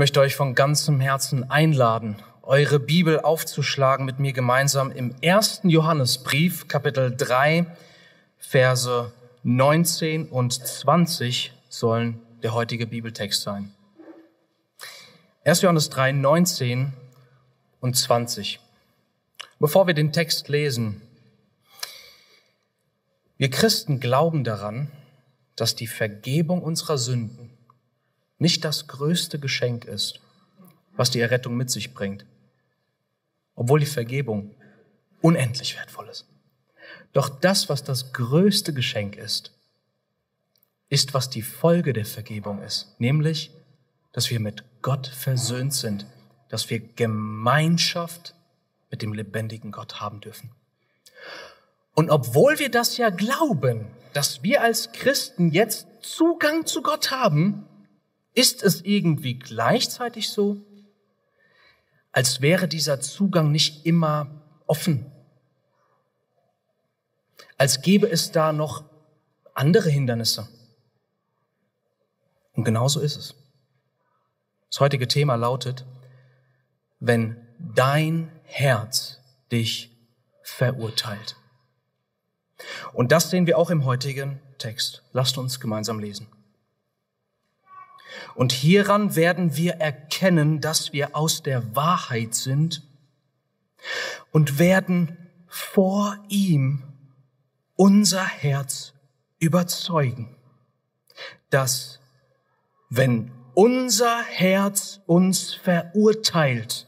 möchte euch von ganzem Herzen einladen, eure Bibel aufzuschlagen mit mir gemeinsam im ersten Johannesbrief, Kapitel 3, Verse 19 und 20 sollen der heutige Bibeltext sein. 1. Johannes 3, 19 und 20. Bevor wir den Text lesen, wir Christen glauben daran, dass die Vergebung unserer Sünden nicht das größte Geschenk ist, was die Errettung mit sich bringt, obwohl die Vergebung unendlich wertvoll ist. Doch das, was das größte Geschenk ist, ist, was die Folge der Vergebung ist, nämlich, dass wir mit Gott versöhnt sind, dass wir Gemeinschaft mit dem lebendigen Gott haben dürfen. Und obwohl wir das ja glauben, dass wir als Christen jetzt Zugang zu Gott haben, ist es irgendwie gleichzeitig so, als wäre dieser Zugang nicht immer offen, als gäbe es da noch andere Hindernisse. Und genauso ist es. Das heutige Thema lautet, wenn dein Herz dich verurteilt. Und das sehen wir auch im heutigen Text. Lasst uns gemeinsam lesen. Und hieran werden wir erkennen, dass wir aus der Wahrheit sind und werden vor ihm unser Herz überzeugen, dass wenn unser Herz uns verurteilt,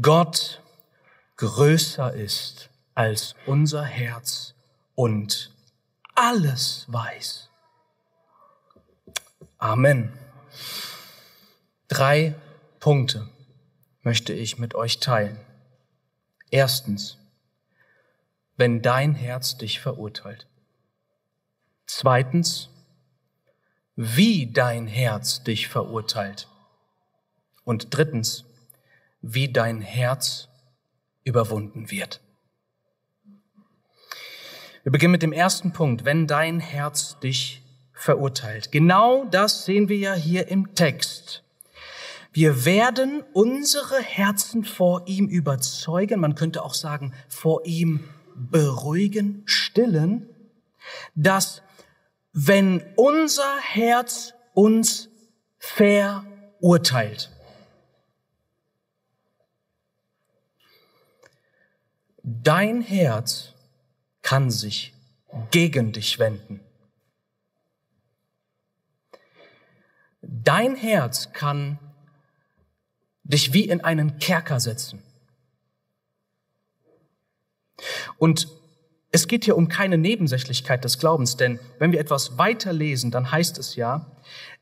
Gott größer ist als unser Herz und alles weiß. Amen. Drei Punkte möchte ich mit euch teilen. Erstens, wenn dein Herz dich verurteilt. Zweitens, wie dein Herz dich verurteilt. Und drittens, wie dein Herz überwunden wird. Wir beginnen mit dem ersten Punkt, wenn dein Herz dich verurteilt. Genau das sehen wir ja hier im Text. Wir werden unsere Herzen vor ihm überzeugen, man könnte auch sagen, vor ihm beruhigen, stillen, dass wenn unser Herz uns verurteilt, dein Herz kann sich gegen dich wenden. Dein Herz kann dich wie in einen Kerker setzen. Und es geht hier um keine Nebensächlichkeit des Glaubens, denn wenn wir etwas weiter lesen, dann heißt es ja,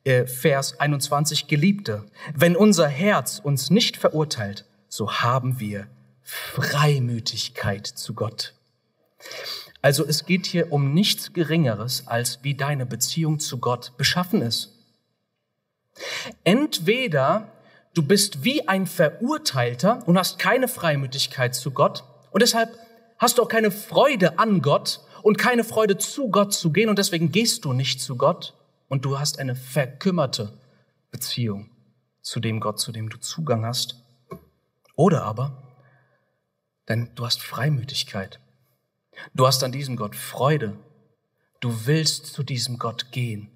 äh, Vers 21, Geliebte, wenn unser Herz uns nicht verurteilt, so haben wir Freimütigkeit zu Gott. Also es geht hier um nichts Geringeres, als wie deine Beziehung zu Gott beschaffen ist. Entweder du bist wie ein Verurteilter und hast keine Freimütigkeit zu Gott und deshalb hast du auch keine Freude an Gott und keine Freude zu Gott zu gehen und deswegen gehst du nicht zu Gott und du hast eine verkümmerte Beziehung zu dem Gott, zu dem du Zugang hast. Oder aber, denn du hast Freimütigkeit. Du hast an diesem Gott Freude. Du willst zu diesem Gott gehen.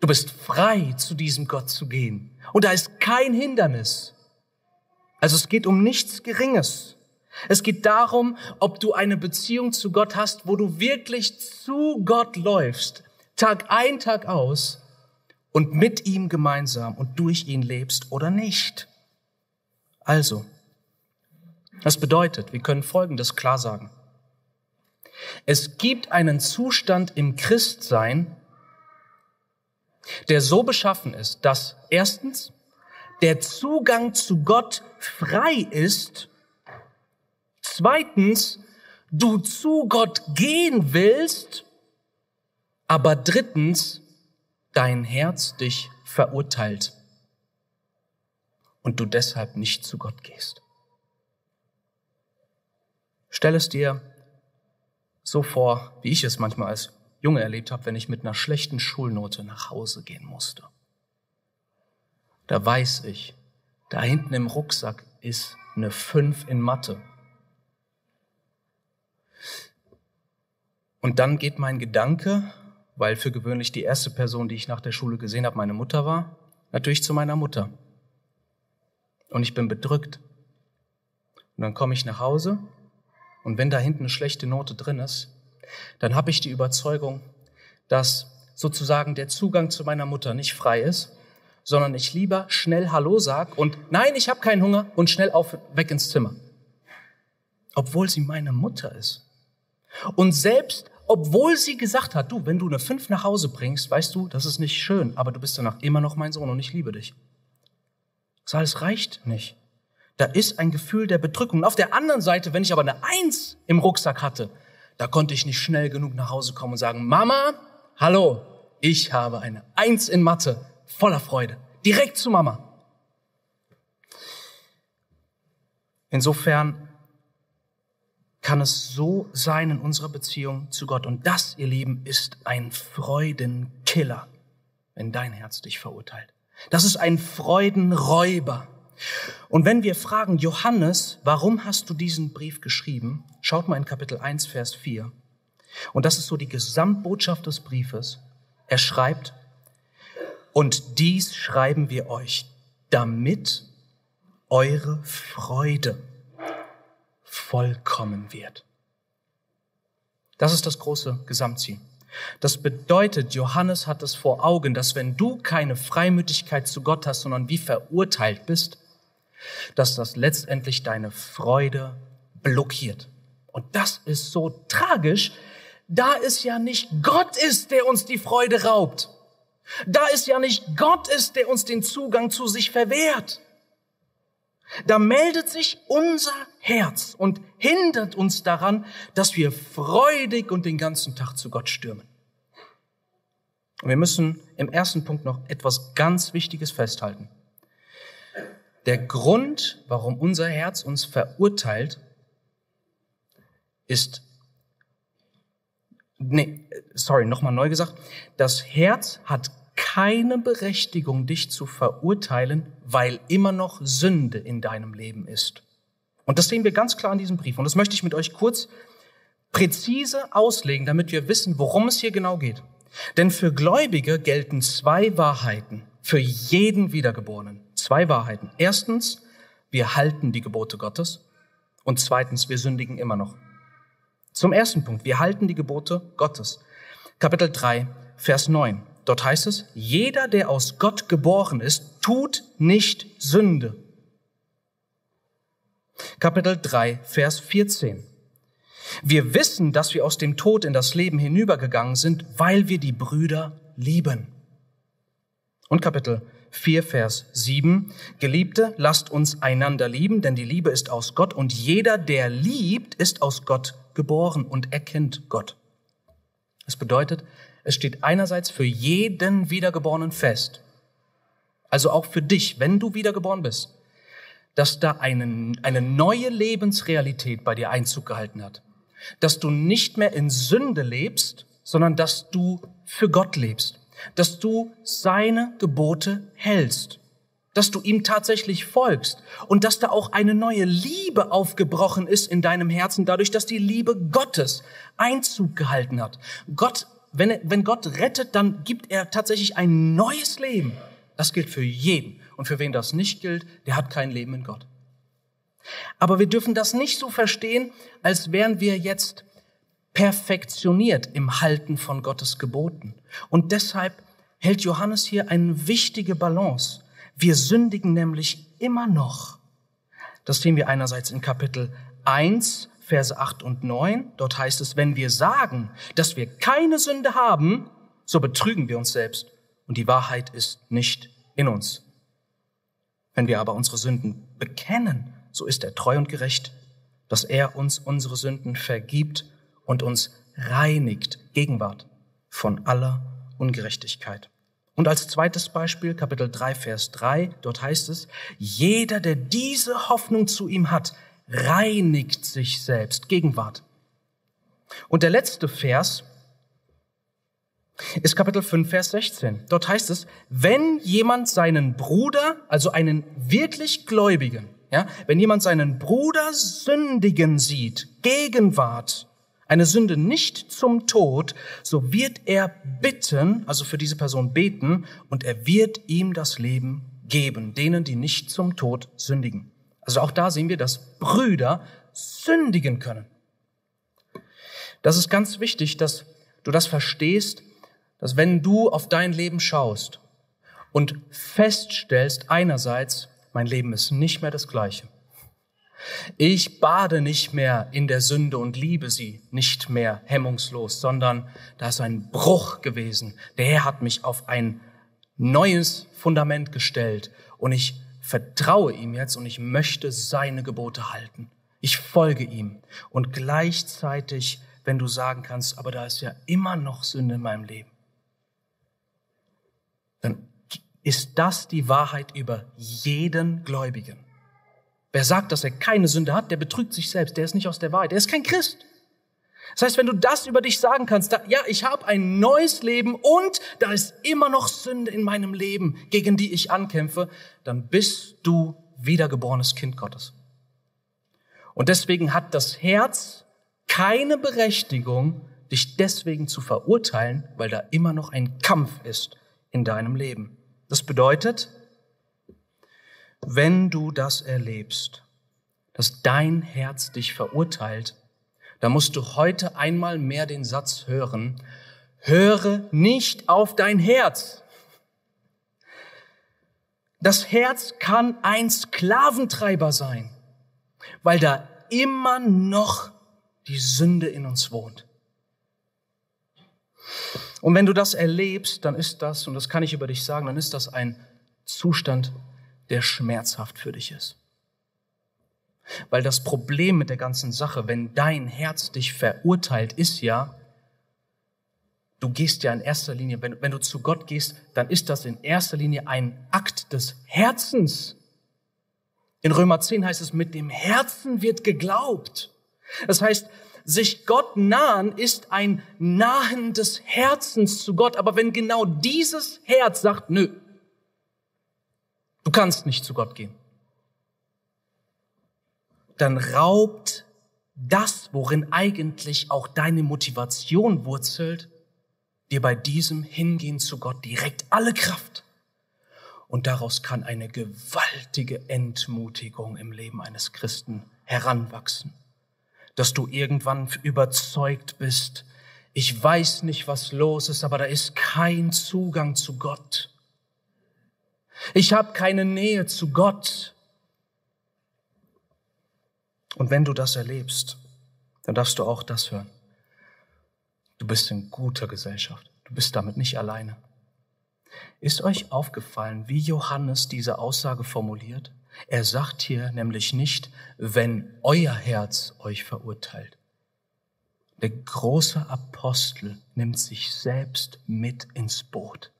Du bist frei, zu diesem Gott zu gehen. Und da ist kein Hindernis. Also es geht um nichts Geringes. Es geht darum, ob du eine Beziehung zu Gott hast, wo du wirklich zu Gott läufst, Tag ein, Tag aus und mit ihm gemeinsam und durch ihn lebst oder nicht. Also, das bedeutet, wir können Folgendes klar sagen. Es gibt einen Zustand im Christsein, der so beschaffen ist, dass erstens der Zugang zu Gott frei ist, zweitens du zu Gott gehen willst, aber drittens dein Herz dich verurteilt und du deshalb nicht zu Gott gehst. Stell es dir so vor, wie ich es manchmal als Junge erlebt habe, wenn ich mit einer schlechten Schulnote nach Hause gehen musste. da weiß ich, da hinten im Rucksack ist eine 5 in Mathe. Und dann geht mein Gedanke, weil für gewöhnlich die erste Person, die ich nach der Schule gesehen habe, meine Mutter war, natürlich zu meiner Mutter. Und ich bin bedrückt. Und dann komme ich nach Hause und wenn da hinten eine schlechte Note drin ist, dann habe ich die Überzeugung, dass sozusagen der Zugang zu meiner Mutter nicht frei ist, sondern ich lieber schnell Hallo sag und nein, ich habe keinen Hunger und schnell auf weg ins Zimmer. Obwohl sie meine Mutter ist. Und selbst obwohl sie gesagt hat, du, wenn du eine fünf nach Hause bringst, weißt du, das ist nicht schön, aber du bist danach immer noch mein Sohn und ich liebe dich. Das alles reicht nicht. Da ist ein Gefühl der Bedrückung. Und auf der anderen Seite, wenn ich aber eine Eins im Rucksack hatte, da konnte ich nicht schnell genug nach Hause kommen und sagen, Mama, hallo, ich habe eine Eins in Mathe, voller Freude. Direkt zu Mama. Insofern kann es so sein in unserer Beziehung zu Gott. Und das, ihr Lieben, ist ein Freudenkiller, wenn dein Herz dich verurteilt. Das ist ein Freudenräuber. Und wenn wir fragen, Johannes, warum hast du diesen Brief geschrieben? Schaut mal in Kapitel 1, Vers 4. Und das ist so die Gesamtbotschaft des Briefes. Er schreibt, und dies schreiben wir euch, damit eure Freude vollkommen wird. Das ist das große Gesamtziel. Das bedeutet, Johannes hat es vor Augen, dass wenn du keine Freimütigkeit zu Gott hast, sondern wie verurteilt bist, dass das letztendlich deine Freude blockiert. Und das ist so tragisch, da es ja nicht Gott ist, der uns die Freude raubt. Da es ja nicht Gott ist, der uns den Zugang zu sich verwehrt. Da meldet sich unser Herz und hindert uns daran, dass wir freudig und den ganzen Tag zu Gott stürmen. Und wir müssen im ersten Punkt noch etwas ganz Wichtiges festhalten. Der Grund, warum unser Herz uns verurteilt, ist, nee, sorry, nochmal neu gesagt, das Herz hat keine Berechtigung, dich zu verurteilen, weil immer noch Sünde in deinem Leben ist. Und das sehen wir ganz klar in diesem Brief. Und das möchte ich mit euch kurz präzise auslegen, damit wir wissen, worum es hier genau geht. Denn für Gläubige gelten zwei Wahrheiten für jeden Wiedergeborenen. Zwei Wahrheiten. Erstens, wir halten die Gebote Gottes. Und zweitens, wir sündigen immer noch. Zum ersten Punkt, wir halten die Gebote Gottes. Kapitel 3, Vers 9. Dort heißt es, jeder, der aus Gott geboren ist, tut nicht Sünde. Kapitel 3, Vers 14. Wir wissen, dass wir aus dem Tod in das Leben hinübergegangen sind, weil wir die Brüder lieben. Und Kapitel 4, Vers 7. Geliebte, lasst uns einander lieben, denn die Liebe ist aus Gott und jeder, der liebt, ist aus Gott geboren und erkennt Gott. Das bedeutet, es steht einerseits für jeden Wiedergeborenen fest, also auch für dich, wenn du wiedergeboren bist, dass da eine, eine neue Lebensrealität bei dir Einzug gehalten hat. Dass du nicht mehr in Sünde lebst, sondern dass du für Gott lebst. Dass du seine Gebote hältst. Dass du ihm tatsächlich folgst. Und dass da auch eine neue Liebe aufgebrochen ist in deinem Herzen, dadurch, dass die Liebe Gottes Einzug gehalten hat. Gott wenn, wenn Gott rettet, dann gibt er tatsächlich ein neues Leben. Das gilt für jeden. Und für wen das nicht gilt, der hat kein Leben in Gott. Aber wir dürfen das nicht so verstehen, als wären wir jetzt perfektioniert im Halten von Gottes Geboten. Und deshalb hält Johannes hier eine wichtige Balance. Wir sündigen nämlich immer noch. Das sehen wir einerseits in Kapitel 1, Verse 8 und 9. Dort heißt es, wenn wir sagen, dass wir keine Sünde haben, so betrügen wir uns selbst und die Wahrheit ist nicht in uns. Wenn wir aber unsere Sünden bekennen, so ist er treu und gerecht, dass er uns unsere Sünden vergibt und uns reinigt, Gegenwart, von aller Ungerechtigkeit. Und als zweites Beispiel, Kapitel 3, Vers 3, dort heißt es, jeder, der diese Hoffnung zu ihm hat, reinigt sich selbst. Gegenwart. Und der letzte Vers, ist Kapitel 5, Vers 16. Dort heißt es, wenn jemand seinen Bruder, also einen wirklich Gläubigen, ja, wenn jemand seinen Bruder sündigen sieht, Gegenwart, eine Sünde nicht zum Tod, so wird er bitten, also für diese Person beten, und er wird ihm das Leben geben, denen, die nicht zum Tod sündigen. Also auch da sehen wir, dass Brüder sündigen können. Das ist ganz wichtig, dass du das verstehst, dass wenn du auf dein Leben schaust und feststellst einerseits, mein Leben ist nicht mehr das gleiche. Ich bade nicht mehr in der Sünde und liebe sie nicht mehr hemmungslos, sondern da ist ein Bruch gewesen. Der Herr hat mich auf ein neues Fundament gestellt und ich vertraue ihm jetzt und ich möchte seine Gebote halten. Ich folge ihm und gleichzeitig, wenn du sagen kannst, aber da ist ja immer noch Sünde in meinem Leben, dann ist das die Wahrheit über jeden Gläubigen. Wer sagt, dass er keine Sünde hat, der betrügt sich selbst, der ist nicht aus der Wahrheit, der ist kein Christ. Das heißt, wenn du das über dich sagen kannst, da, ja, ich habe ein neues Leben und da ist immer noch Sünde in meinem Leben, gegen die ich ankämpfe, dann bist du wiedergeborenes Kind Gottes. Und deswegen hat das Herz keine Berechtigung, dich deswegen zu verurteilen, weil da immer noch ein Kampf ist in deinem Leben. Das bedeutet, wenn du das erlebst, dass dein Herz dich verurteilt, dann musst du heute einmal mehr den Satz hören, höre nicht auf dein Herz. Das Herz kann ein Sklaventreiber sein, weil da immer noch die Sünde in uns wohnt. Und wenn du das erlebst, dann ist das, und das kann ich über dich sagen, dann ist das ein Zustand, der schmerzhaft für dich ist. Weil das Problem mit der ganzen Sache, wenn dein Herz dich verurteilt, ist ja, du gehst ja in erster Linie, wenn, wenn du zu Gott gehst, dann ist das in erster Linie ein Akt des Herzens. In Römer 10 heißt es, mit dem Herzen wird geglaubt. Das heißt, sich Gott nahen ist ein Nahen des Herzens zu Gott. Aber wenn genau dieses Herz sagt, nö, du kannst nicht zu Gott gehen, dann raubt das, worin eigentlich auch deine Motivation wurzelt, dir bei diesem Hingehen zu Gott direkt alle Kraft. Und daraus kann eine gewaltige Entmutigung im Leben eines Christen heranwachsen, dass du irgendwann überzeugt bist, ich weiß nicht, was los ist, aber da ist kein Zugang zu Gott. Ich habe keine Nähe zu Gott. Und wenn du das erlebst, dann darfst du auch das hören. Du bist in guter Gesellschaft. Du bist damit nicht alleine. Ist euch aufgefallen, wie Johannes diese Aussage formuliert? Er sagt hier nämlich nicht, wenn euer Herz euch verurteilt. Der große Apostel nimmt sich selbst mit ins Boot.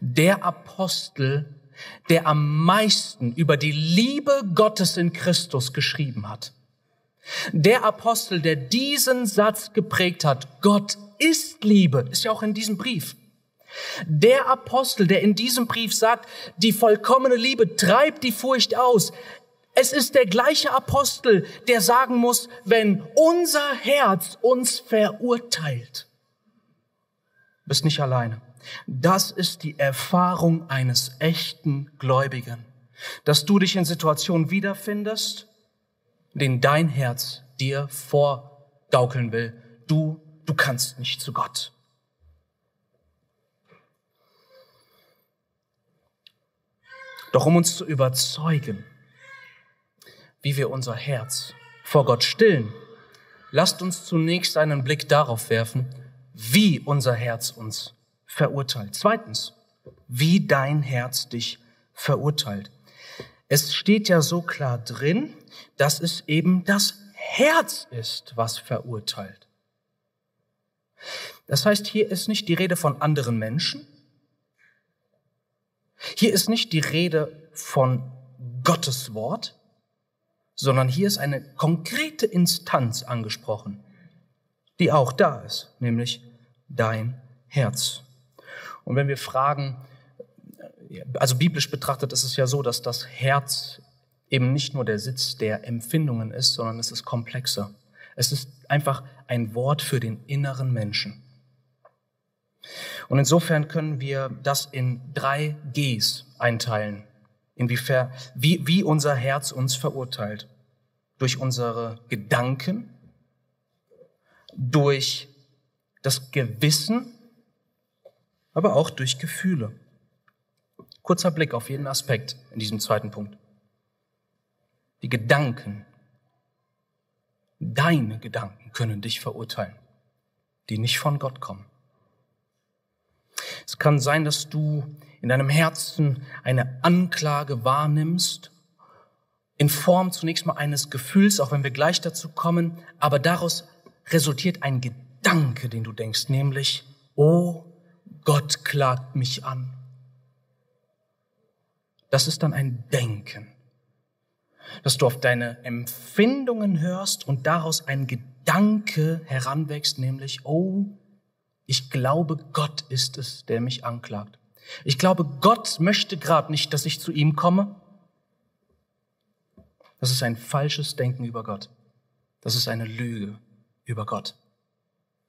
Der Apostel der am meisten über die Liebe Gottes in Christus geschrieben hat. Der Apostel, der diesen Satz geprägt hat, Gott ist Liebe, ist ja auch in diesem Brief. Der Apostel, der in diesem Brief sagt, die vollkommene Liebe treibt die Furcht aus. Es ist der gleiche Apostel, der sagen muss, wenn unser Herz uns verurteilt. Bist nicht alleine. Das ist die Erfahrung eines echten Gläubigen, dass du dich in Situationen wiederfindest, in denen dein Herz dir vorgaukeln will, du, du kannst nicht zu Gott. Doch um uns zu überzeugen, wie wir unser Herz vor Gott stillen, lasst uns zunächst einen Blick darauf werfen, wie unser Herz uns verurteilt. Zweitens, wie dein Herz dich verurteilt. Es steht ja so klar drin, dass es eben das Herz ist, was verurteilt. Das heißt, hier ist nicht die Rede von anderen Menschen. Hier ist nicht die Rede von Gottes Wort, sondern hier ist eine konkrete Instanz angesprochen, die auch da ist, nämlich dein Herz. Und wenn wir fragen, also biblisch betrachtet ist es ja so, dass das Herz eben nicht nur der Sitz der Empfindungen ist, sondern es ist komplexer. Es ist einfach ein Wort für den inneren Menschen. Und insofern können wir das in drei Gs einteilen, inwiefern, wie, wie unser Herz uns verurteilt. Durch unsere Gedanken, durch das Gewissen, aber auch durch Gefühle. Kurzer Blick auf jeden Aspekt in diesem zweiten Punkt. Die Gedanken, deine Gedanken können dich verurteilen, die nicht von Gott kommen. Es kann sein, dass du in deinem Herzen eine Anklage wahrnimmst, in Form zunächst mal eines Gefühls, auch wenn wir gleich dazu kommen, aber daraus resultiert ein Gedanke, den du denkst, nämlich, oh, Gott klagt mich an. Das ist dann ein Denken, dass du auf deine Empfindungen hörst und daraus ein Gedanke heranwächst, nämlich, oh, ich glaube, Gott ist es, der mich anklagt. Ich glaube, Gott möchte gerade nicht, dass ich zu ihm komme. Das ist ein falsches Denken über Gott. Das ist eine Lüge über Gott,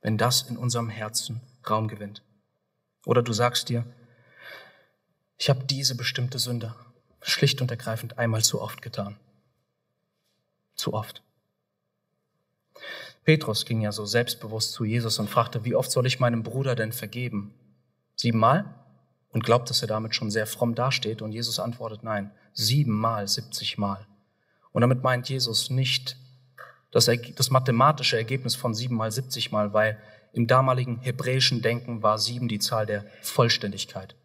wenn das in unserem Herzen Raum gewinnt. Oder du sagst dir, ich habe diese bestimmte Sünde schlicht und ergreifend einmal zu oft getan. Zu oft. Petrus ging ja so selbstbewusst zu Jesus und fragte, wie oft soll ich meinem Bruder denn vergeben? Siebenmal? Und glaubt, dass er damit schon sehr fromm dasteht. Und Jesus antwortet, nein, siebenmal, siebzigmal. Und damit meint Jesus nicht das, das mathematische Ergebnis von siebenmal, siebzigmal, weil im damaligen hebräischen Denken war sieben die Zahl der Vollständigkeit.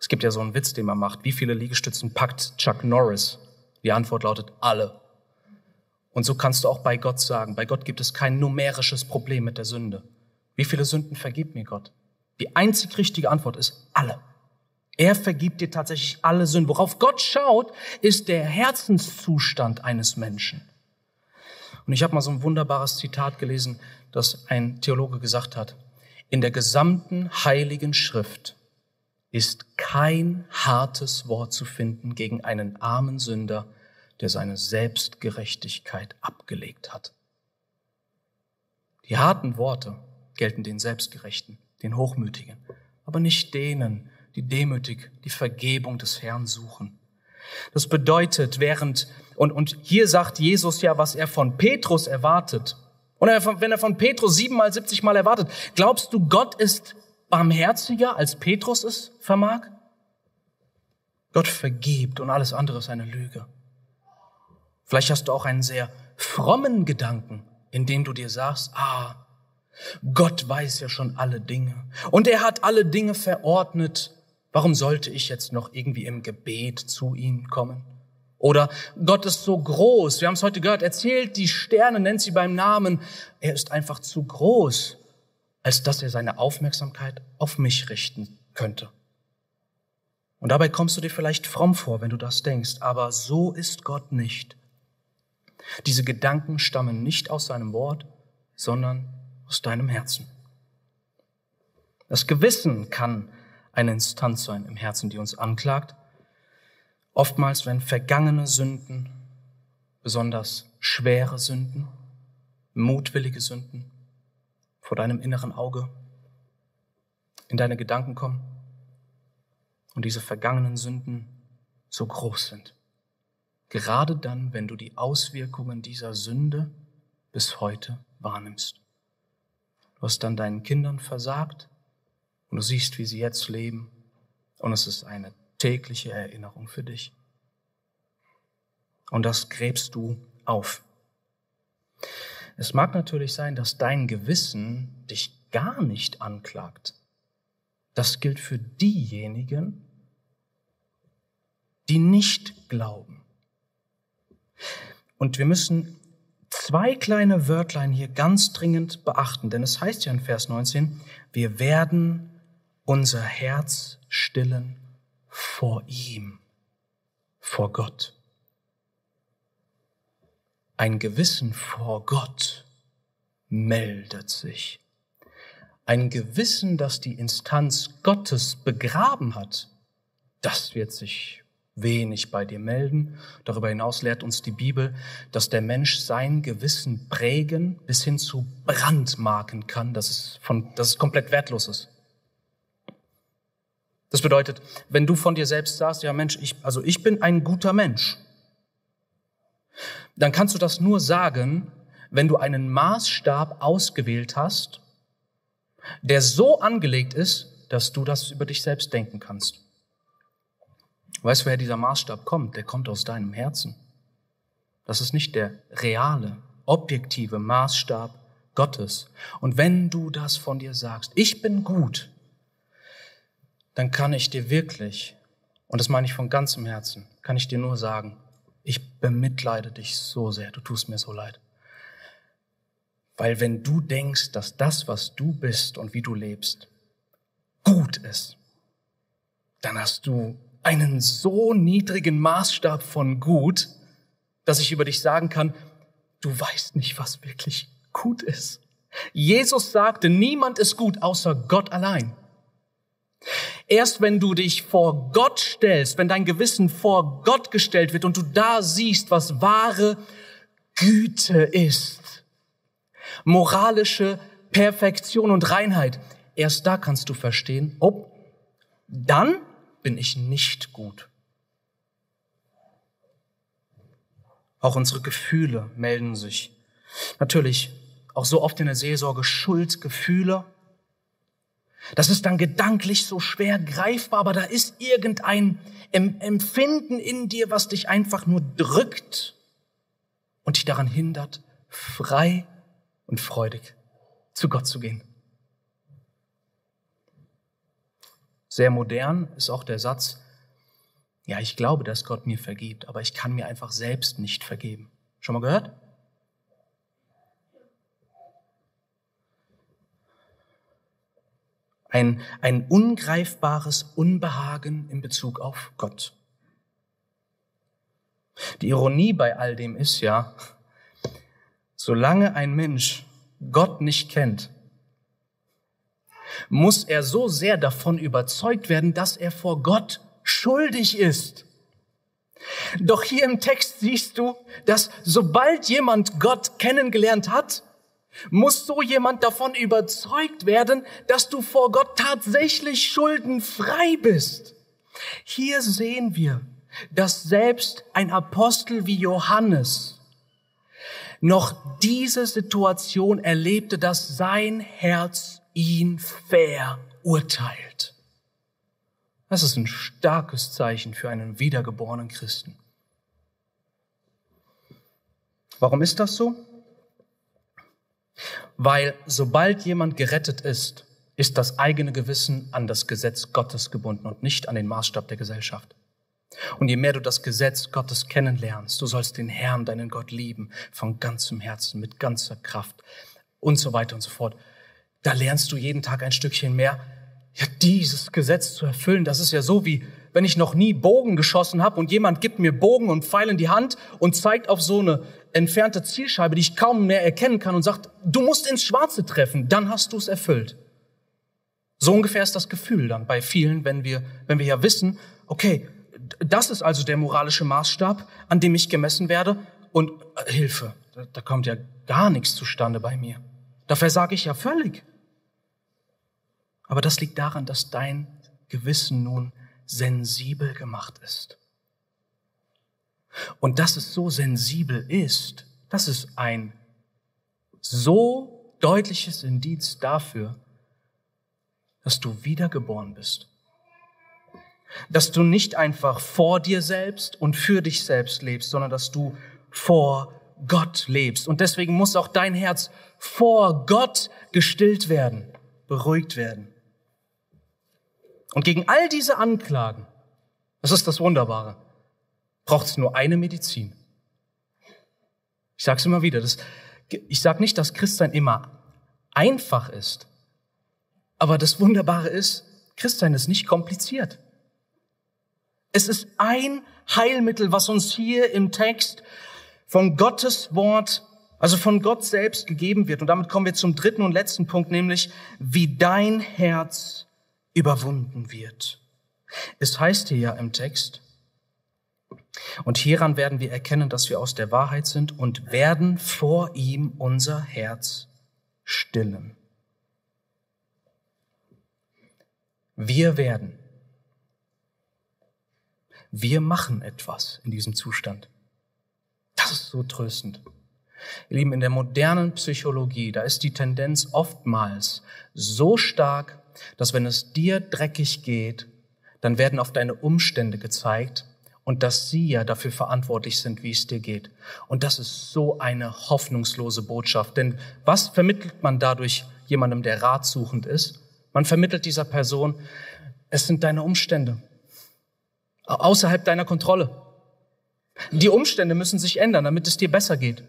Es gibt ja so einen Witz, den man macht. Wie viele Liegestützen packt Chuck Norris? Die Antwort lautet alle. Und so kannst du auch bei Gott sagen, bei Gott gibt es kein numerisches Problem mit der Sünde. Wie viele Sünden vergibt mir Gott? Die einzig richtige Antwort ist alle. Er vergibt dir tatsächlich alle Sünden. Worauf Gott schaut, ist der Herzenszustand eines Menschen. Und ich habe mal so ein wunderbares Zitat gelesen, das ein Theologe gesagt hat. In der gesamten heiligen Schrift ist kein hartes Wort zu finden gegen einen armen Sünder, der seine Selbstgerechtigkeit abgelegt hat. Die harten Worte gelten den Selbstgerechten, den Hochmütigen, aber nicht denen, die demütig die Vergebung des Herrn suchen. Das bedeutet, während, und, und hier sagt Jesus ja, was er von Petrus erwartet. Und wenn er von Petrus siebenmal, siebzigmal erwartet, glaubst du, Gott ist barmherziger, als Petrus es vermag? Gott vergibt und alles andere ist eine Lüge. Vielleicht hast du auch einen sehr frommen Gedanken, in dem du dir sagst, ah, Gott weiß ja schon alle Dinge und er hat alle Dinge verordnet. Warum sollte ich jetzt noch irgendwie im Gebet zu ihm kommen? Oder Gott ist so groß. Wir haben es heute gehört. Erzählt die Sterne, nennt sie beim Namen. Er ist einfach zu groß, als dass er seine Aufmerksamkeit auf mich richten könnte. Und dabei kommst du dir vielleicht fromm vor, wenn du das denkst. Aber so ist Gott nicht. Diese Gedanken stammen nicht aus seinem Wort, sondern aus deinem Herzen. Das Gewissen kann eine Instanz sein im Herzen, die uns anklagt. Oftmals, wenn vergangene Sünden, besonders schwere Sünden, mutwillige Sünden vor deinem inneren Auge in deine Gedanken kommen und diese vergangenen Sünden so groß sind. Gerade dann, wenn du die Auswirkungen dieser Sünde bis heute wahrnimmst. Du hast dann deinen Kindern versagt und du siehst, wie sie jetzt leben und es ist eine tägliche Erinnerung für dich. Und das gräbst du auf. Es mag natürlich sein, dass dein Gewissen dich gar nicht anklagt. Das gilt für diejenigen, die nicht glauben. Und wir müssen zwei kleine Wörtlein hier ganz dringend beachten, denn es heißt ja in Vers 19, wir werden unser Herz stillen vor ihm, vor Gott. Ein Gewissen vor Gott meldet sich. Ein Gewissen, das die Instanz Gottes begraben hat, das wird sich wenig bei dir melden. Darüber hinaus lehrt uns die Bibel, dass der Mensch sein Gewissen prägen bis hin zu brandmarken kann, dass es, von, dass es komplett wertlos ist. Das bedeutet, wenn du von dir selbst sagst, ja Mensch, ich, also ich bin ein guter Mensch, dann kannst du das nur sagen, wenn du einen Maßstab ausgewählt hast, der so angelegt ist, dass du das über dich selbst denken kannst. Weißt du, woher dieser Maßstab kommt? Der kommt aus deinem Herzen. Das ist nicht der reale, objektive Maßstab Gottes. Und wenn du das von dir sagst, ich bin gut, dann kann ich dir wirklich, und das meine ich von ganzem Herzen, kann ich dir nur sagen, ich bemitleide dich so sehr, du tust mir so leid. Weil wenn du denkst, dass das, was du bist und wie du lebst, gut ist, dann hast du einen so niedrigen Maßstab von gut, dass ich über dich sagen kann, du weißt nicht, was wirklich gut ist. Jesus sagte, niemand ist gut außer Gott allein. Erst wenn du dich vor Gott stellst, wenn dein Gewissen vor Gott gestellt wird und du da siehst, was wahre Güte ist, moralische Perfektion und Reinheit, erst da kannst du verstehen, oh, dann bin ich nicht gut. Auch unsere Gefühle melden sich. Natürlich auch so oft in der Seelsorge Schuldgefühle, das ist dann gedanklich so schwer greifbar, aber da ist irgendein Empfinden in dir, was dich einfach nur drückt und dich daran hindert, frei und freudig zu Gott zu gehen. Sehr modern ist auch der Satz, ja, ich glaube, dass Gott mir vergibt, aber ich kann mir einfach selbst nicht vergeben. Schon mal gehört? Ein, ein ungreifbares Unbehagen in Bezug auf Gott. Die Ironie bei all dem ist ja, solange ein Mensch Gott nicht kennt, muss er so sehr davon überzeugt werden, dass er vor Gott schuldig ist. Doch hier im Text siehst du, dass sobald jemand Gott kennengelernt hat, muss so jemand davon überzeugt werden, dass du vor Gott tatsächlich schuldenfrei bist. Hier sehen wir, dass selbst ein Apostel wie Johannes noch diese Situation erlebte, dass sein Herz ihn verurteilt. Das ist ein starkes Zeichen für einen wiedergeborenen Christen. Warum ist das so? Weil sobald jemand gerettet ist, ist das eigene Gewissen an das Gesetz Gottes gebunden und nicht an den Maßstab der Gesellschaft. Und je mehr du das Gesetz Gottes kennenlernst, du sollst den Herrn, deinen Gott lieben, von ganzem Herzen, mit ganzer Kraft und so weiter und so fort, da lernst du jeden Tag ein Stückchen mehr, ja, dieses Gesetz zu erfüllen. Das ist ja so wie, wenn ich noch nie Bogen geschossen habe und jemand gibt mir Bogen und Pfeil in die Hand und zeigt auf so eine entfernte Zielscheibe, die ich kaum mehr erkennen kann und sagt, du musst ins Schwarze treffen, dann hast du es erfüllt. So ungefähr ist das Gefühl dann bei vielen, wenn wir, wenn wir ja wissen, okay, das ist also der moralische Maßstab, an dem ich gemessen werde und äh, Hilfe, da, da kommt ja gar nichts zustande bei mir. Da versage ich ja völlig. Aber das liegt daran, dass dein Gewissen nun sensibel gemacht ist. Und dass es so sensibel ist, das ist ein so deutliches Indiz dafür, dass du wiedergeboren bist. Dass du nicht einfach vor dir selbst und für dich selbst lebst, sondern dass du vor Gott lebst. Und deswegen muss auch dein Herz vor Gott gestillt werden, beruhigt werden. Und gegen all diese Anklagen, das ist das Wunderbare, braucht es nur eine Medizin. Ich sage es immer wieder, das, ich sage nicht, dass Christsein immer einfach ist, aber das Wunderbare ist, Christsein ist nicht kompliziert. Es ist ein Heilmittel, was uns hier im Text von Gottes Wort Also von Gott selbst gegeben wird. Und damit kommen wir zum dritten und letzten Punkt, nämlich wie dein Herz überwunden wird. Es heißt hier ja im Text, und hieran werden wir erkennen, dass wir aus der Wahrheit sind und werden vor ihm unser Herz stillen. Wir werden. Wir machen etwas in diesem Zustand. Das ist so tröstend. Ihr Lieben, in der modernen Psychologie, da ist die Tendenz oftmals so stark, dass wenn es dir dreckig geht, dann werden auf deine Umstände gezeigt und dass sie ja dafür verantwortlich sind, wie es dir geht. Und das ist so eine hoffnungslose Botschaft. Denn was vermittelt man dadurch jemandem, der ratsuchend ist? Man vermittelt dieser Person, es sind deine Umstände, außerhalb deiner Kontrolle. Die Umstände müssen sich ändern, damit es dir besser geht.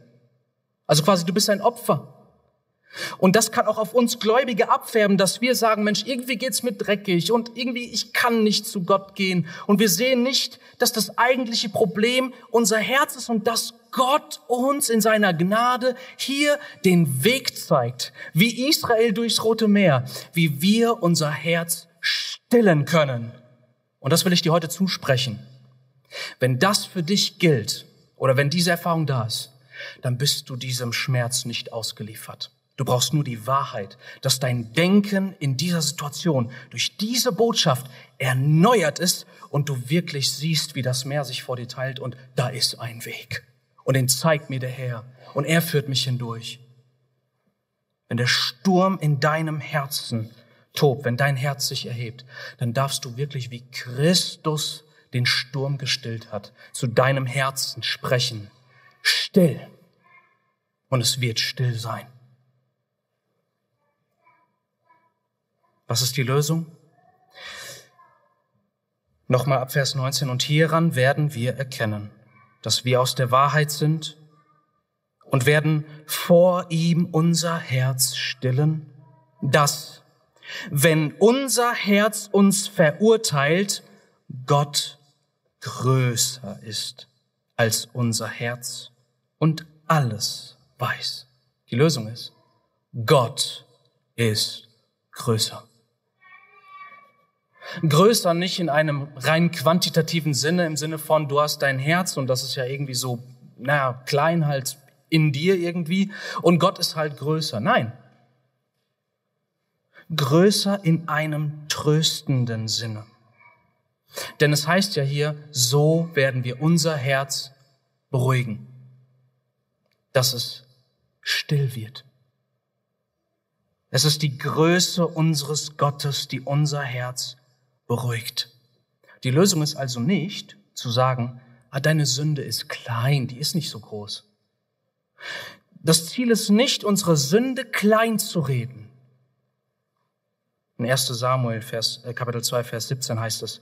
Also quasi, du bist ein Opfer. Und das kann auch auf uns Gläubige abfärben, dass wir sagen, Mensch, irgendwie geht's mir dreckig und irgendwie ich kann nicht zu Gott gehen. Und wir sehen nicht, dass das eigentliche Problem unser Herz ist und dass Gott uns in seiner Gnade hier den Weg zeigt, wie Israel durchs Rote Meer, wie wir unser Herz stillen können. Und das will ich dir heute zusprechen. Wenn das für dich gilt oder wenn diese Erfahrung da ist, dann bist du diesem Schmerz nicht ausgeliefert. Du brauchst nur die Wahrheit, dass dein Denken in dieser Situation durch diese Botschaft erneuert ist und du wirklich siehst, wie das Meer sich vor dir teilt und da ist ein Weg. Und den zeigt mir der Herr und er führt mich hindurch. Wenn der Sturm in deinem Herzen tobt, wenn dein Herz sich erhebt, dann darfst du wirklich wie Christus den Sturm gestillt hat, zu deinem Herzen sprechen. Still. Und es wird still sein. Was ist die Lösung? Nochmal ab Vers 19. Und hieran werden wir erkennen, dass wir aus der Wahrheit sind und werden vor ihm unser Herz stillen, dass, wenn unser Herz uns verurteilt, Gott größer ist als unser Herz und alles weiß. Die Lösung ist, Gott ist größer. Größer nicht in einem rein quantitativen Sinne, im Sinne von, du hast dein Herz und das ist ja irgendwie so, naja, klein halt in dir irgendwie und Gott ist halt größer. Nein. Größer in einem tröstenden Sinne. Denn es heißt ja hier, so werden wir unser Herz beruhigen, dass es still wird. Es ist die Größe unseres Gottes, die unser Herz beruhigt. Die Lösung ist also nicht zu sagen, ah, deine Sünde ist klein, die ist nicht so groß. Das Ziel ist nicht, unsere Sünde klein zu reden. In 1 Samuel, Vers, äh, Kapitel 2, Vers 17 heißt es,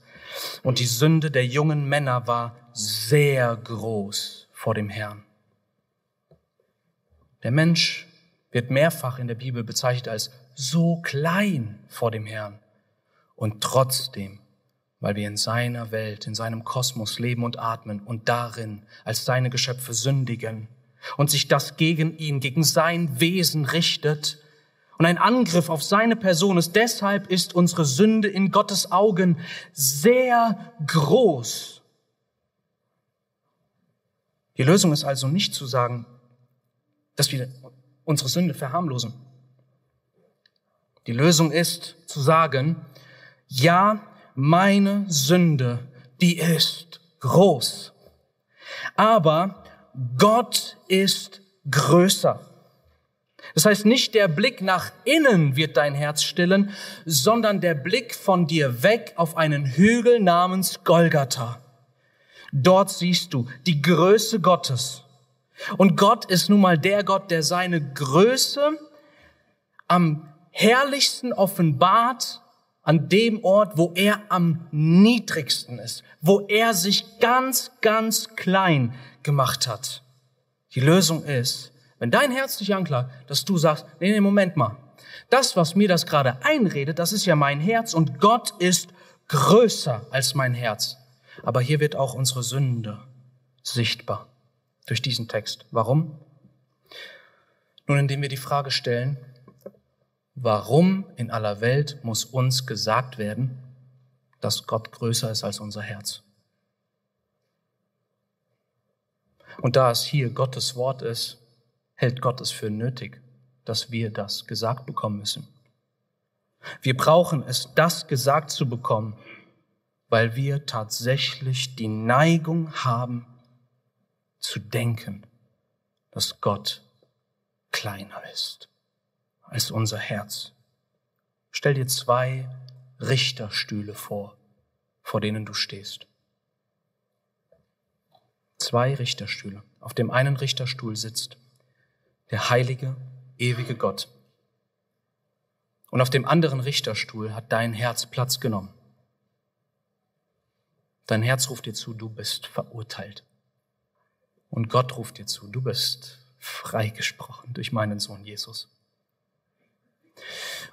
und die Sünde der jungen Männer war sehr groß vor dem Herrn. Der Mensch wird mehrfach in der Bibel bezeichnet als so klein vor dem Herrn. Und trotzdem, weil wir in seiner Welt, in seinem Kosmos leben und atmen und darin als seine Geschöpfe sündigen und sich das gegen ihn, gegen sein Wesen richtet und ein Angriff auf seine Person ist, deshalb ist unsere Sünde in Gottes Augen sehr groß. Die Lösung ist also nicht zu sagen, dass wir unsere Sünde verharmlosen. Die Lösung ist zu sagen, ja, meine Sünde, die ist groß. Aber Gott ist größer. Das heißt, nicht der Blick nach innen wird dein Herz stillen, sondern der Blick von dir weg auf einen Hügel namens Golgatha. Dort siehst du die Größe Gottes. Und Gott ist nun mal der Gott, der seine Größe am herrlichsten offenbart an dem Ort, wo er am niedrigsten ist, wo er sich ganz, ganz klein gemacht hat. Die Lösung ist, wenn dein Herz dich anklagt, dass du sagst, nee, nee, Moment mal. Das, was mir das gerade einredet, das ist ja mein Herz und Gott ist größer als mein Herz. Aber hier wird auch unsere Sünde sichtbar durch diesen Text. Warum? Nun, indem wir die Frage stellen, warum in aller Welt muss uns gesagt werden, dass Gott größer ist als unser Herz? Und da es hier Gottes Wort ist, hält Gott es für nötig, dass wir das gesagt bekommen müssen. Wir brauchen es, das gesagt zu bekommen, weil wir tatsächlich die Neigung haben zu denken, dass Gott kleiner ist als unser Herz. Stell dir zwei Richterstühle vor, vor denen du stehst. Zwei Richterstühle. Auf dem einen Richterstuhl sitzt der heilige, ewige Gott. Und auf dem anderen Richterstuhl hat dein Herz Platz genommen. Dein Herz ruft dir zu, du bist verurteilt. Und Gott ruft dir zu, du bist freigesprochen durch meinen Sohn Jesus.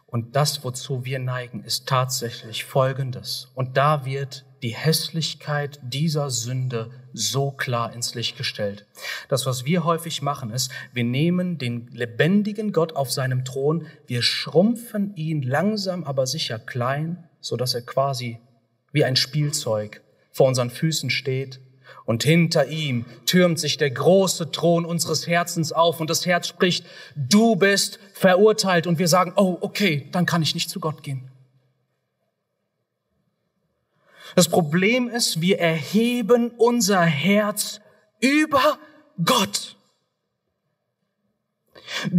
Und das, wozu wir neigen, ist tatsächlich Folgendes. Und da wird die Hässlichkeit dieser Sünde so klar ins Licht gestellt. Das, was wir häufig machen, ist, wir nehmen den lebendigen Gott auf seinem Thron, wir schrumpfen ihn langsam, aber sicher klein, so dass er quasi wie ein Spielzeug vor unseren Füßen steht und hinter ihm türmt sich der große Thron unseres Herzens auf und das Herz spricht, du bist verurteilt. Und wir sagen, oh, okay, dann kann ich nicht zu Gott gehen. Das Problem ist, wir erheben unser Herz über Gott.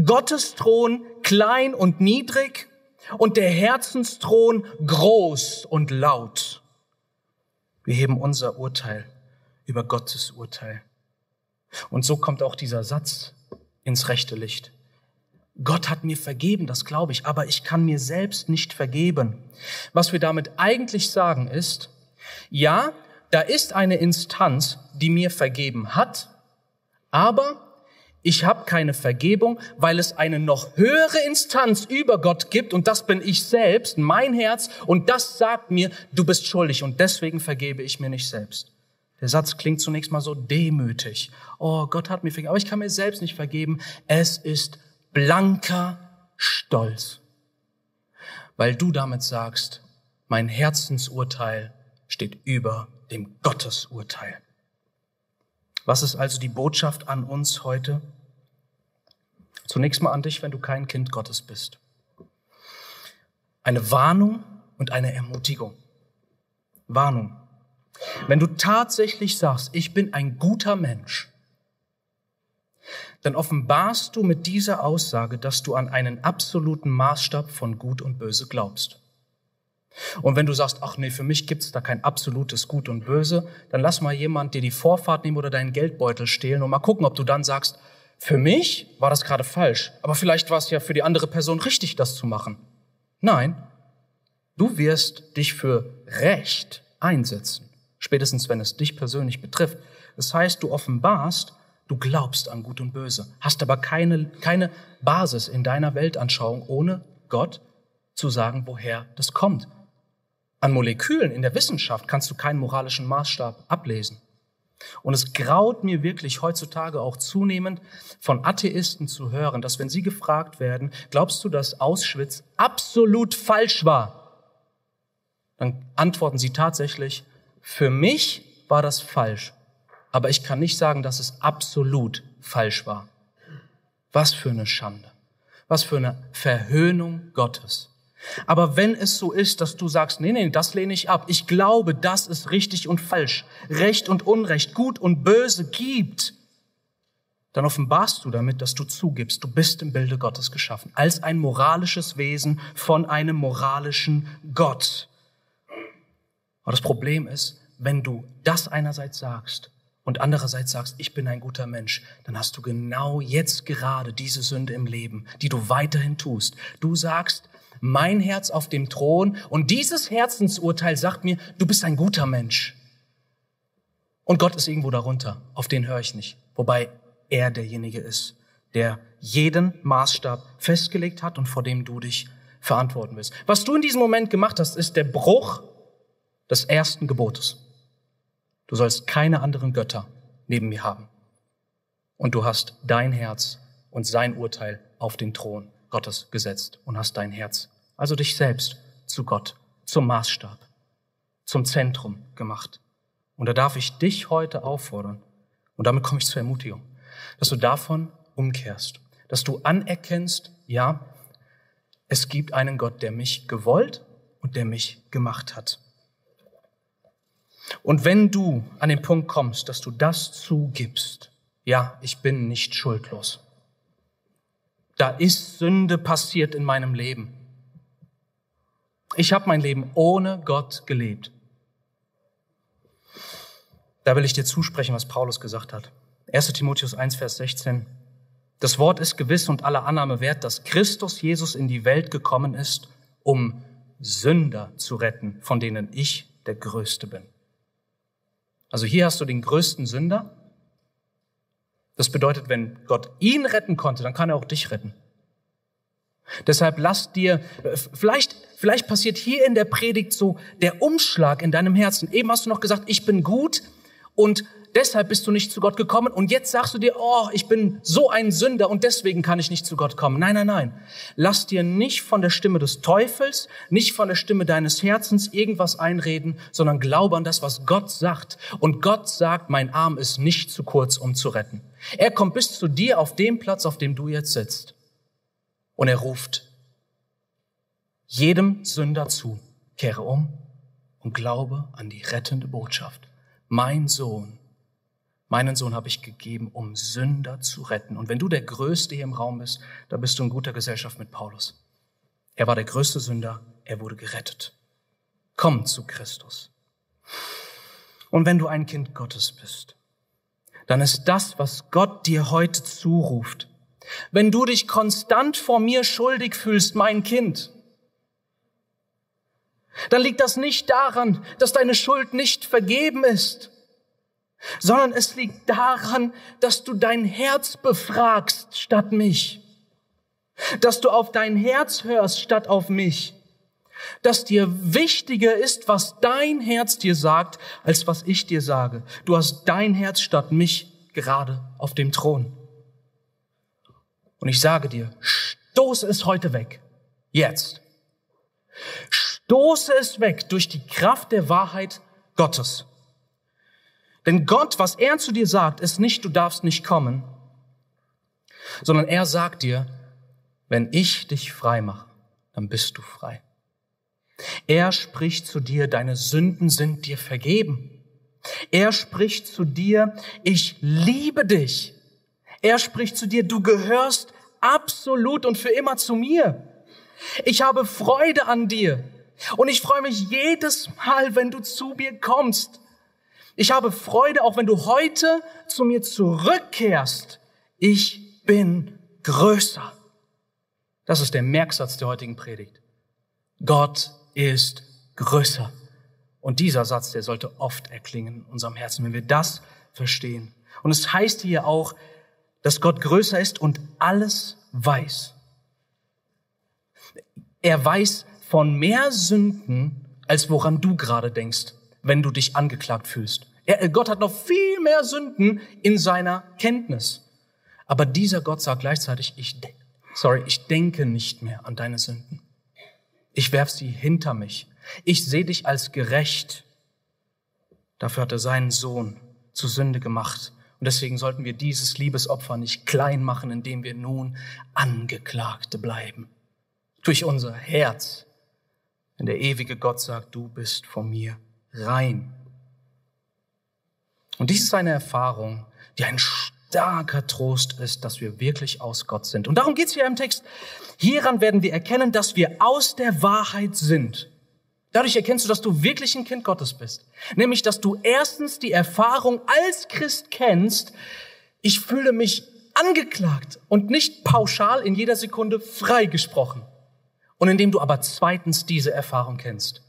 Gottes Thron klein und niedrig und der Herzensthron groß und laut. Wir heben unser Urteil über Gottes Urteil. Und so kommt auch dieser Satz ins rechte Licht. Gott hat mir vergeben, das glaube ich, aber ich kann mir selbst nicht vergeben. Was wir damit eigentlich sagen ist, ja, da ist eine Instanz, die mir vergeben hat, aber ich habe keine Vergebung, weil es eine noch höhere Instanz über Gott gibt und das bin ich selbst, mein Herz und das sagt mir, du bist schuldig und deswegen vergebe ich mir nicht selbst. Der Satz klingt zunächst mal so demütig. Oh, Gott hat mir vergeben, aber ich kann mir selbst nicht vergeben. Es ist blanker Stolz, weil du damit sagst, mein Herzensurteil steht über dem Gottesurteil. Was ist also die Botschaft an uns heute? Zunächst mal an dich, wenn du kein Kind Gottes bist. Eine Warnung und eine Ermutigung. Warnung. Wenn du tatsächlich sagst, ich bin ein guter Mensch, dann offenbarst du mit dieser Aussage, dass du an einen absoluten Maßstab von Gut und Böse glaubst. Und wenn du sagst, ach nee, für mich gibt's da kein absolutes Gut und Böse, dann lass mal jemand dir die Vorfahrt nehmen oder deinen Geldbeutel stehlen und mal gucken, ob du dann sagst, für mich war das gerade falsch, aber vielleicht war es ja für die andere Person richtig, das zu machen. Nein, du wirst dich für Recht einsetzen spätestens wenn es dich persönlich betrifft. Das heißt, du offenbarst, du glaubst an Gut und Böse, hast aber keine, keine Basis in deiner Weltanschauung, ohne Gott zu sagen, woher das kommt. An Molekülen in der Wissenschaft kannst du keinen moralischen Maßstab ablesen. Und es graut mir wirklich heutzutage auch zunehmend von Atheisten zu hören, dass wenn sie gefragt werden, glaubst du, dass Auschwitz absolut falsch war? Dann antworten sie tatsächlich, für mich war das falsch, aber ich kann nicht sagen, dass es absolut falsch war. Was für eine Schande. Was für eine Verhöhnung Gottes. Aber wenn es so ist, dass du sagst, nee, nee, das lehne ich ab. Ich glaube, dass es richtig und falsch, Recht und Unrecht, Gut und Böse gibt, dann offenbarst du damit, dass du zugibst, du bist im Bilde Gottes geschaffen, als ein moralisches Wesen von einem moralischen Gott. Aber das Problem ist, wenn du das einerseits sagst und andererseits sagst, ich bin ein guter Mensch, dann hast du genau jetzt gerade diese Sünde im Leben, die du weiterhin tust. Du sagst, mein Herz auf dem Thron und dieses Herzensurteil sagt mir, du bist ein guter Mensch. Und Gott ist irgendwo darunter, auf den höre ich nicht. Wobei er derjenige ist, der jeden Maßstab festgelegt hat und vor dem du dich verantworten willst. Was du in diesem Moment gemacht hast, ist der Bruch des ersten Gebotes. Du sollst keine anderen Götter neben mir haben. Und du hast dein Herz und sein Urteil auf den Thron Gottes gesetzt und hast dein Herz, also dich selbst, zu Gott, zum Maßstab, zum Zentrum gemacht. Und da darf ich dich heute auffordern, und damit komme ich zur Ermutigung, dass du davon umkehrst, dass du anerkennst, ja, es gibt einen Gott, der mich gewollt und der mich gemacht hat. Und wenn du an den Punkt kommst, dass du das zugibst, ja, ich bin nicht schuldlos. Da ist Sünde passiert in meinem Leben. Ich habe mein Leben ohne Gott gelebt. Da will ich dir zusprechen, was Paulus gesagt hat. 1 Timotheus 1, Vers 16. Das Wort ist gewiss und aller Annahme wert, dass Christus Jesus in die Welt gekommen ist, um Sünder zu retten, von denen ich der Größte bin. Also hier hast du den größten Sünder. Das bedeutet, wenn Gott ihn retten konnte, dann kann er auch dich retten. Deshalb lass dir, vielleicht, vielleicht passiert hier in der Predigt so der Umschlag in deinem Herzen. Eben hast du noch gesagt, ich bin gut und deshalb bist du nicht zu Gott gekommen und jetzt sagst du dir, oh, ich bin so ein Sünder und deswegen kann ich nicht zu Gott kommen. Nein, nein, nein. Lass dir nicht von der Stimme des Teufels, nicht von der Stimme deines Herzens irgendwas einreden, sondern glaube an das, was Gott sagt. Und Gott sagt, mein Arm ist nicht zu kurz, um zu retten. Er kommt bis zu dir auf dem Platz, auf dem du jetzt sitzt. Und er ruft jedem Sünder zu, kehre um und glaube an die rettende Botschaft. Mein Sohn Meinen Sohn habe ich gegeben, um Sünder zu retten. Und wenn du der Größte hier im Raum bist, da bist du in guter Gesellschaft mit Paulus. Er war der größte Sünder, er wurde gerettet. Komm zu Christus. Und wenn du ein Kind Gottes bist, dann ist das, was Gott dir heute zuruft. Wenn du dich konstant vor mir schuldig fühlst, mein Kind, dann liegt das nicht daran, dass deine Schuld nicht vergeben ist, sondern es liegt daran, dass du dein Herz befragst statt mich, dass du auf dein Herz hörst statt auf mich, dass dir wichtiger ist, was dein Herz dir sagt, als was ich dir sage. Du hast dein Herz statt mich gerade auf dem Thron. Und ich sage dir, stoße es heute weg. Jetzt. Stoße es weg durch die Kraft der Wahrheit Gottes. Denn Gott, was er zu dir sagt, ist nicht, du darfst nicht kommen, sondern er sagt dir, wenn ich dich frei mache, dann bist du frei. Er spricht zu dir, deine Sünden sind dir vergeben. Er spricht zu dir, ich liebe dich. Er spricht zu dir, du gehörst absolut und für immer zu mir. Ich habe Freude an dir. Und ich freue mich jedes Mal, wenn du zu mir kommst. Ich habe Freude, auch wenn du heute zu mir zurückkehrst. Ich bin größer. Das ist der Merksatz der heutigen Predigt. Gott ist größer. Und dieser Satz, der sollte oft erklingen in unserem Herzen, wenn wir das verstehen. Und es heißt hier auch, dass Gott größer ist und alles weiß. Er weiß von mehr Sünden, als woran du gerade denkst, wenn du dich angeklagt fühlst. Er, Gott hat noch viel mehr Sünden in seiner Kenntnis. Aber dieser Gott sagt gleichzeitig, ich, sorry, ich denke nicht mehr an deine Sünden. Ich werf sie hinter mich. Ich sehe dich als gerecht. Dafür hat er seinen Sohn zu Sünde gemacht. Und deswegen sollten wir dieses Liebesopfer nicht klein machen, indem wir nun Angeklagte bleiben. Durch unser Herz. Wenn der ewige Gott sagt, du bist von mir rein. Und dies ist eine Erfahrung, die ein starker Trost ist, dass wir wirklich aus Gott sind. Und darum geht es hier im Text. Hieran werden wir erkennen, dass wir aus der Wahrheit sind. Dadurch erkennst du, dass du wirklich ein Kind Gottes bist. Nämlich, dass du erstens die Erfahrung als Christ kennst, ich fühle mich angeklagt und nicht pauschal in jeder Sekunde freigesprochen. Und indem du aber zweitens diese Erfahrung kennst,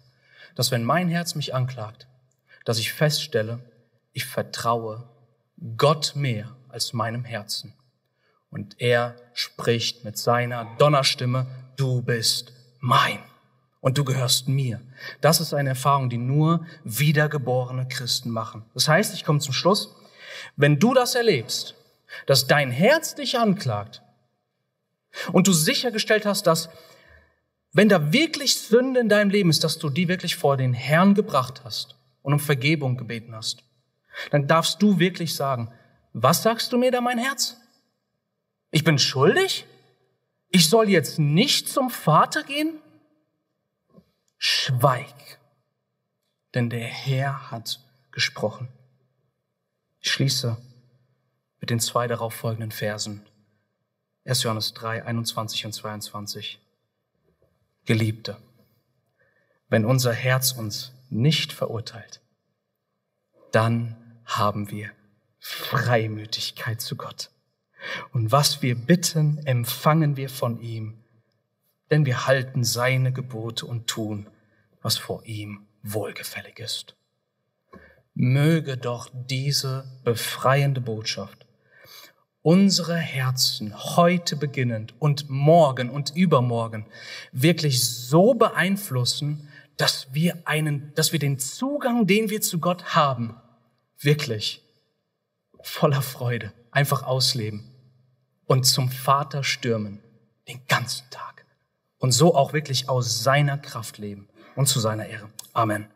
dass wenn mein Herz mich anklagt, dass ich feststelle, ich vertraue Gott mehr als meinem Herzen. Und er spricht mit seiner Donnerstimme, du bist mein und du gehörst mir. Das ist eine Erfahrung, die nur wiedergeborene Christen machen. Das heißt, ich komme zum Schluss, wenn du das erlebst, dass dein Herz dich anklagt, und du sichergestellt hast, dass wenn da wirklich Sünde in deinem Leben ist, dass du die wirklich vor den Herrn gebracht hast und um Vergebung gebeten hast, dann darfst du wirklich sagen, was sagst du mir da, mein Herz? Ich bin schuldig? Ich soll jetzt nicht zum Vater gehen? Schweig, denn der Herr hat gesprochen. Ich schließe mit den zwei darauf folgenden Versen. 1. Johannes 3, 21 und 22. Geliebte, wenn unser Herz uns nicht verurteilt, dann haben wir Freimütigkeit zu Gott. Und was wir bitten, empfangen wir von ihm, denn wir halten seine Gebote und tun, was vor ihm wohlgefällig ist. Möge doch diese befreiende Botschaft unsere Herzen heute beginnend und morgen und übermorgen wirklich so beeinflussen, dass wir einen, dass wir den Zugang, den wir zu Gott haben, wirklich voller Freude einfach ausleben und zum Vater stürmen den ganzen Tag und so auch wirklich aus seiner Kraft leben und zu seiner Ehre. Amen.